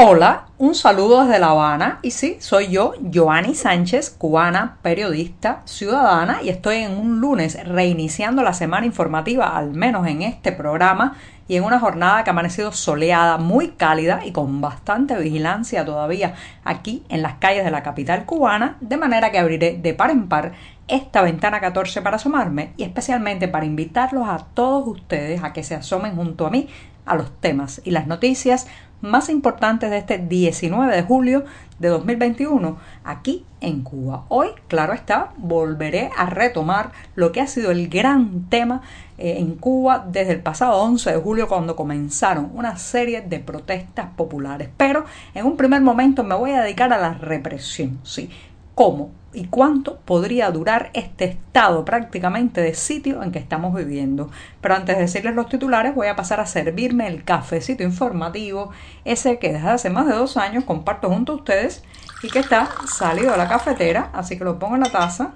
Hola, un saludo desde La Habana. Y sí, soy yo, Joanny Sánchez, cubana, periodista, ciudadana. Y estoy en un lunes reiniciando la semana informativa, al menos en este programa y en una jornada que ha amanecido soleada, muy cálida y con bastante vigilancia todavía aquí en las calles de la capital cubana, de manera que abriré de par en par esta ventana 14 para asomarme y especialmente para invitarlos a todos ustedes a que se asomen junto a mí a los temas y las noticias más importantes de este 19 de julio de 2021 aquí en Cuba. Hoy, claro está, volveré a retomar lo que ha sido el gran tema eh, en Cuba desde el pasado 11 de julio cuando comenzaron una serie de protestas populares. Pero en un primer momento me voy a dedicar a la represión, sí, cómo y cuánto podría durar este estado prácticamente de sitio en que estamos viviendo. Pero antes de decirles los titulares voy a pasar a servirme el cafecito informativo, ese que desde hace más de dos años comparto junto a ustedes y que está salido de la cafetera, así que lo pongo en la taza,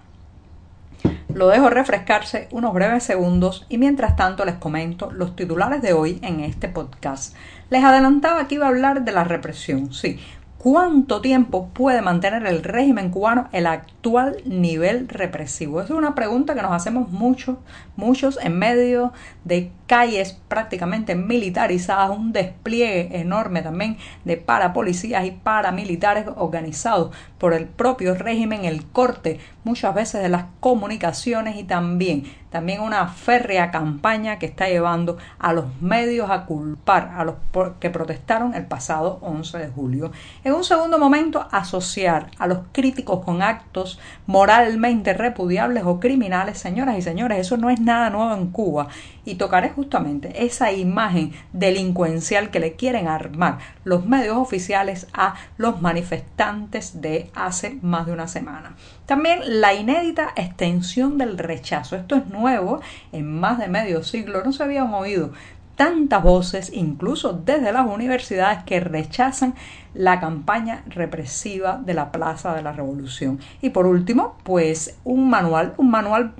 lo dejo refrescarse unos breves segundos y mientras tanto les comento los titulares de hoy en este podcast. Les adelantaba que iba a hablar de la represión, sí, ¿Cuánto tiempo puede mantener el régimen cubano el actual nivel represivo? Esa es una pregunta que nos hacemos muchos, muchos en medio de calles prácticamente militarizadas, un despliegue enorme también de parapolicías y paramilitares organizados por el propio régimen, el corte muchas veces de las comunicaciones y también, también una férrea campaña que está llevando a los medios a culpar a los que protestaron el pasado 11 de julio. En un segundo momento, asociar a los críticos con actos moralmente repudiables o criminales, señoras y señores, eso no es nada nuevo en Cuba y tocaré justamente esa imagen delincuencial que le quieren armar los medios oficiales a los manifestantes de hace más de una semana. También la inédita extensión del rechazo. Esto es nuevo, en más de medio siglo no se habían oído tantas voces, incluso desde las universidades, que rechazan la campaña represiva de la Plaza de la Revolución. Y por último, pues un manual, un manual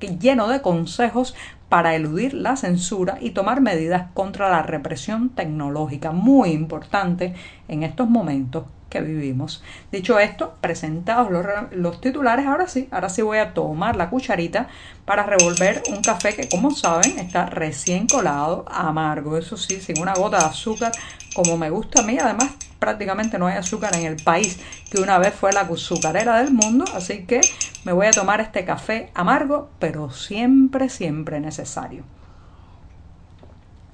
lleno de consejos para eludir la censura y tomar medidas contra la represión tecnológica, muy importante en estos momentos vivimos. Dicho esto, presentados los, titulares, ahora sí, ahora sí voy a tomar la cucharita para revolver un café que como saben está recién colado, amargo, eso sí, sin una gota de azúcar, como me gusta a mí, además prácticamente no hay azúcar en el país, que una vez fue la azucarera del mundo, así que me voy a tomar este café amargo, pero siempre, siempre necesario.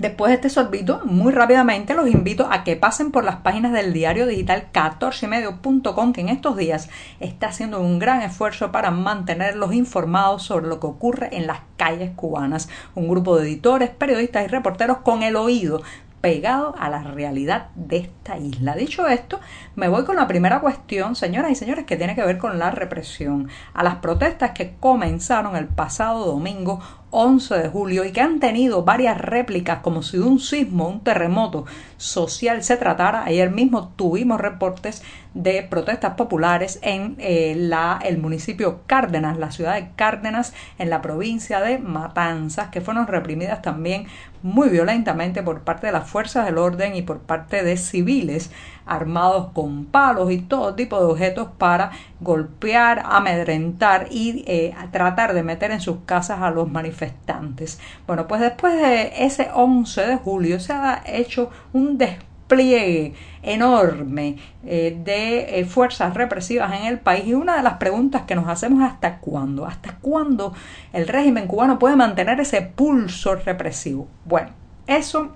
Después de este sorbito, muy rápidamente los invito a que pasen por las páginas del diario digital 14medio.com, que en estos días está haciendo un gran esfuerzo para mantenerlos informados sobre lo que ocurre en las calles cubanas. Un grupo de editores, periodistas y reporteros con el oído pegado a la realidad de esta isla. Dicho esto, me voy con la primera cuestión, señoras y señores, que tiene que ver con la represión, a las protestas que comenzaron el pasado domingo 11 de julio y que han tenido varias réplicas como si de un sismo, un terremoto social se tratara. Ayer mismo tuvimos reportes de protestas populares en eh, la, el municipio Cárdenas, la ciudad de Cárdenas, en la provincia de Matanzas, que fueron reprimidas también muy violentamente por parte de las fuerzas del orden y por parte de civiles armados con palos y todo tipo de objetos para golpear, amedrentar y eh, tratar de meter en sus casas a los manifestantes. Bueno, pues después de ese 11 de julio se ha hecho un despliegue enorme eh, de eh, fuerzas represivas en el país y una de las preguntas que nos hacemos hasta cuándo, hasta cuándo el régimen cubano puede mantener ese pulso represivo. Bueno, eso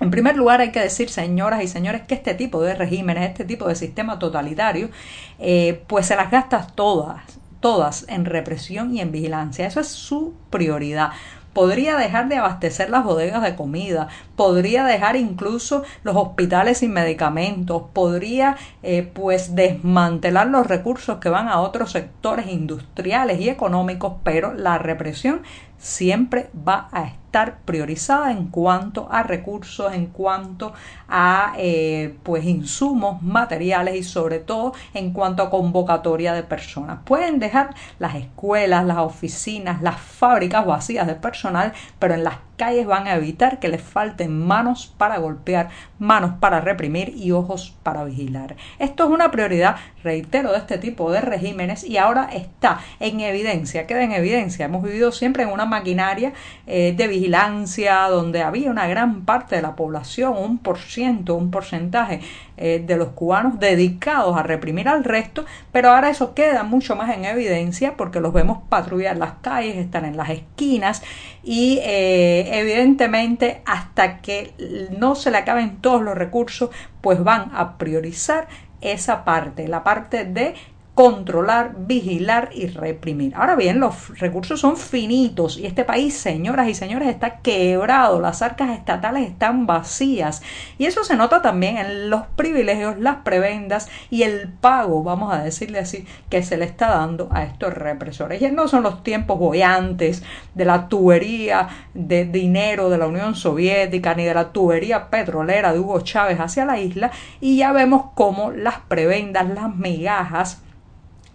en primer lugar, hay que decir, señoras y señores, que este tipo de regímenes, este tipo de sistema totalitario, eh, pues se las gasta todas, todas en represión y en vigilancia. Eso es su prioridad. podría dejar de abastecer las bodegas de comida, podría dejar incluso los hospitales sin medicamentos, podría eh, pues desmantelar los recursos que van a otros sectores industriales y económicos, pero la represión siempre va a estar priorizada en cuanto a recursos, en cuanto a eh, pues insumos materiales y sobre todo en cuanto a convocatoria de personas. Pueden dejar las escuelas, las oficinas, las fábricas vacías de personal, pero en las calles van a evitar que les falten manos para golpear, manos para reprimir y ojos para vigilar. Esto es una prioridad, reitero, de este tipo de regímenes y ahora está en evidencia, queda en evidencia. Hemos vivido siempre en una maquinaria eh, de vigilancia donde había una gran parte de la población, un por ciento, un porcentaje eh, de los cubanos dedicados a reprimir al resto, pero ahora eso queda mucho más en evidencia porque los vemos patrullar las calles, están en las esquinas y eh, evidentemente hasta que no se le acaben todos los recursos, pues van a priorizar esa parte, la parte de controlar, vigilar y reprimir. Ahora bien, los recursos son finitos y este país, señoras y señores, está quebrado, las arcas estatales están vacías y eso se nota también en los privilegios, las prebendas y el pago, vamos a decirle así, que se le está dando a estos represores. Y no son los tiempos boyantes de la tubería de dinero de la Unión Soviética ni de la tubería petrolera de Hugo Chávez hacia la isla y ya vemos cómo las prebendas, las migajas,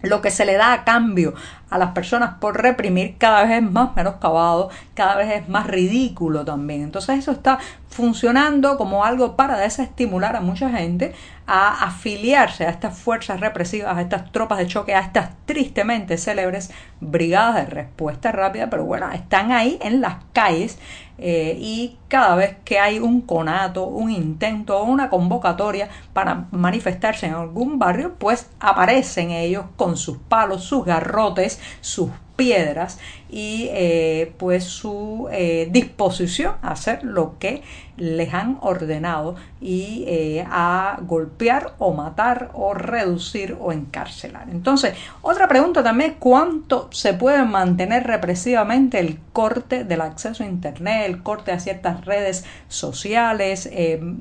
lo que se le da a cambio a las personas por reprimir cada vez es más menoscabado, cada vez es más ridículo también. Entonces eso está funcionando como algo para desestimular a mucha gente a afiliarse a estas fuerzas represivas, a estas tropas de choque, a estas tristemente célebres brigadas de respuesta rápida, pero bueno, están ahí en las calles eh, y cada vez que hay un conato, un intento o una convocatoria para manifestarse en algún barrio, pues aparecen ellos con sus palos, sus garrotes, sus piedras y eh, pues su eh, disposición a hacer lo que les han ordenado y eh, a golpear o matar o reducir o encarcelar. Entonces, otra pregunta también, ¿cuánto se puede mantener represivamente el corte del acceso a Internet, el corte a ciertas redes sociales,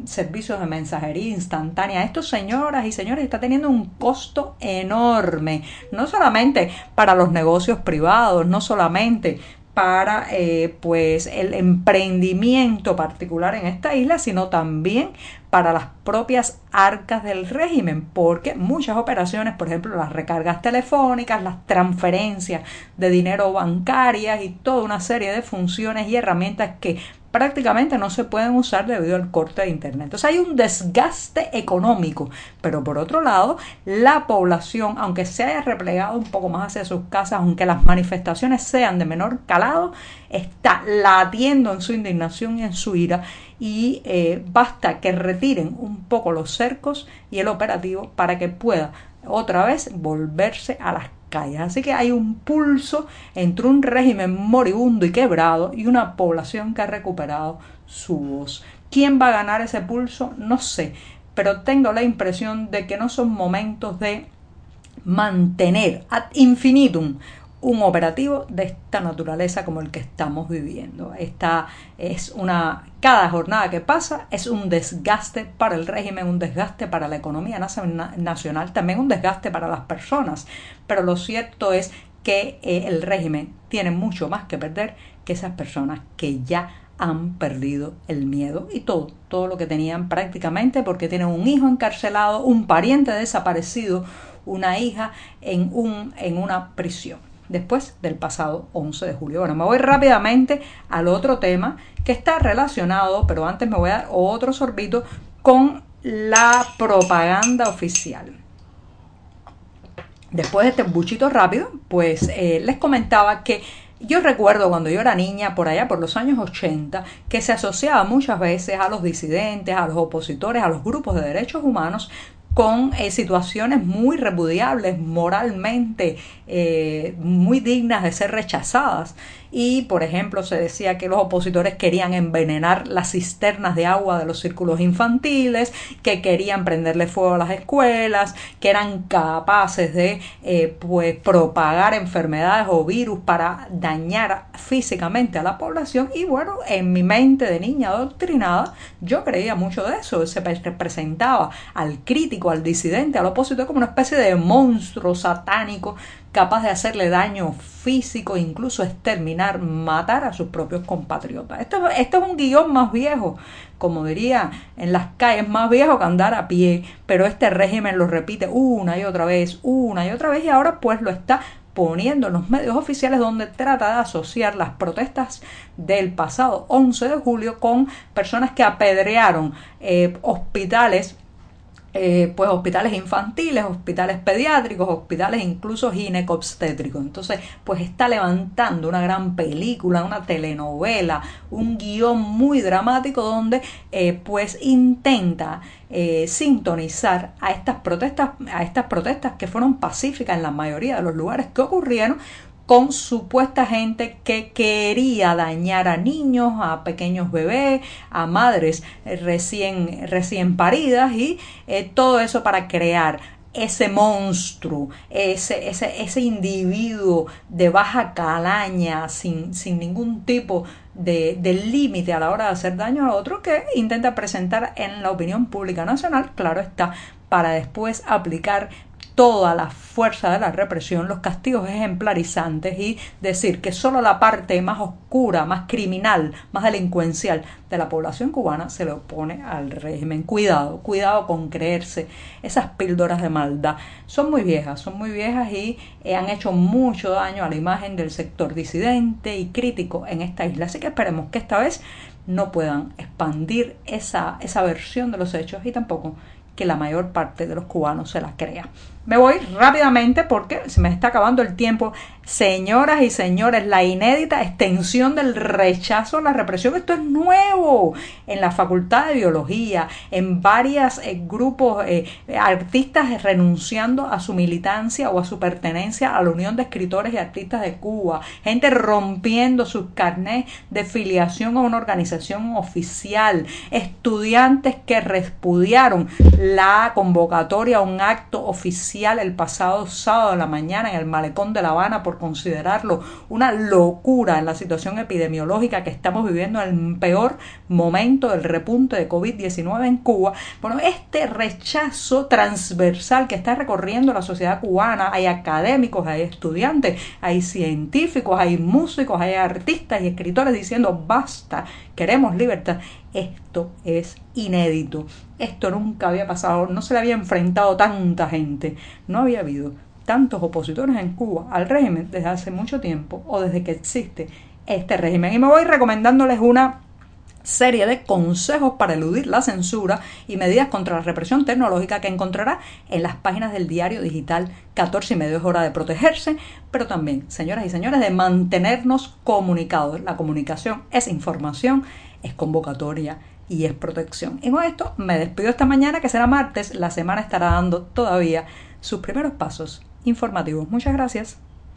servicios de mensajería instantánea? Esto, señoras y señores, está teniendo un costo enorme, no solamente para los negocios privados, no solamente para eh, pues el emprendimiento particular en esta isla, sino también para las propias arcas del régimen, porque muchas operaciones, por ejemplo, las recargas telefónicas, las transferencias de dinero bancarias y toda una serie de funciones y herramientas que prácticamente no se pueden usar debido al corte de Internet. Entonces hay un desgaste económico, pero por otro lado, la población, aunque se haya replegado un poco más hacia sus casas, aunque las manifestaciones sean de menor calado, está latiendo en su indignación y en su ira y eh, basta que retiren un poco los cercos y el operativo para que pueda otra vez volverse a las Así que hay un pulso entre un régimen moribundo y quebrado y una población que ha recuperado su voz. ¿Quién va a ganar ese pulso? No sé, pero tengo la impresión de que no son momentos de mantener ad infinitum un operativo de esta naturaleza como el que estamos viviendo. Esta es una cada jornada que pasa es un desgaste para el régimen, un desgaste para la economía nacional, también un desgaste para las personas. Pero lo cierto es que eh, el régimen tiene mucho más que perder que esas personas que ya han perdido el miedo y todo, todo lo que tenían prácticamente porque tienen un hijo encarcelado, un pariente desaparecido, una hija en, un, en una prisión después del pasado 11 de julio. Bueno, me voy rápidamente al otro tema que está relacionado, pero antes me voy a dar otro sorbito con la propaganda oficial. Después de este buchito rápido, pues eh, les comentaba que yo recuerdo cuando yo era niña, por allá por los años 80, que se asociaba muchas veces a los disidentes, a los opositores, a los grupos de derechos humanos con eh, situaciones muy repudiables, moralmente eh, muy dignas de ser rechazadas. Y, por ejemplo, se decía que los opositores querían envenenar las cisternas de agua de los círculos infantiles, que querían prenderle fuego a las escuelas, que eran capaces de eh, pues propagar enfermedades o virus para dañar físicamente a la población. Y bueno, en mi mente de niña adoctrinada yo creía mucho de eso, se presentaba al crítico, al disidente, al opositor como una especie de monstruo satánico capaz de hacerle daño físico, incluso exterminar, matar a sus propios compatriotas. Esto, esto es un guion más viejo, como diría en las calles, más viejo que andar a pie, pero este régimen lo repite una y otra vez, una y otra vez, y ahora pues lo está poniendo en los medios oficiales donde trata de asociar las protestas del pasado 11 de julio con personas que apedrearon eh, hospitales eh, pues hospitales infantiles, hospitales pediátricos, hospitales incluso ginecobstétricos. Entonces, pues está levantando una gran película, una telenovela, un guion muy dramático donde eh, pues intenta eh, sintonizar a estas protestas, a estas protestas que fueron pacíficas en la mayoría de los lugares que ocurrieron con supuesta gente que quería dañar a niños, a pequeños bebés, a madres recién, recién paridas y eh, todo eso para crear ese monstruo, ese, ese, ese individuo de baja calaña, sin, sin ningún tipo de, de límite a la hora de hacer daño a otro que intenta presentar en la opinión pública nacional, claro está, para después aplicar toda la fuerza de la represión, los castigos ejemplarizantes y decir que solo la parte más oscura, más criminal, más delincuencial de la población cubana se le opone al régimen. Cuidado, cuidado con creerse esas píldoras de maldad. Son muy viejas, son muy viejas y eh, han hecho mucho daño a la imagen del sector disidente y crítico en esta isla. Así que esperemos que esta vez no puedan expandir esa, esa versión de los hechos y tampoco que la mayor parte de los cubanos se la crea. Me voy rápidamente porque se me está acabando el tiempo. Señoras y señores, la inédita extensión del rechazo a la represión, esto es nuevo en la Facultad de Biología, en varios eh, grupos, eh, artistas renunciando a su militancia o a su pertenencia a la Unión de Escritores y Artistas de Cuba, gente rompiendo sus carnés de filiación a una organización oficial, estudiantes que repudiaron la convocatoria a un acto oficial el pasado sábado en la mañana en el malecón de La Habana por considerarlo una locura en la situación epidemiológica que estamos viviendo en el peor momento del repunte de COVID-19 en Cuba. Bueno, este rechazo transversal que está recorriendo la sociedad cubana, hay académicos, hay estudiantes, hay científicos, hay músicos, hay artistas y escritores diciendo basta, queremos libertad esto es inédito. Esto nunca había pasado, no se le había enfrentado tanta gente. No había habido tantos opositores en Cuba al régimen desde hace mucho tiempo o desde que existe este régimen. Y me voy recomendándoles una serie de consejos para eludir la censura y medidas contra la represión tecnológica que encontrará en las páginas del diario digital 14 y medio es hora de protegerse, pero también, señoras y señores, de mantenernos comunicados. La comunicación es información es convocatoria y es protección. Y con esto me despido esta mañana, que será martes. La semana estará dando todavía sus primeros pasos informativos. Muchas gracias.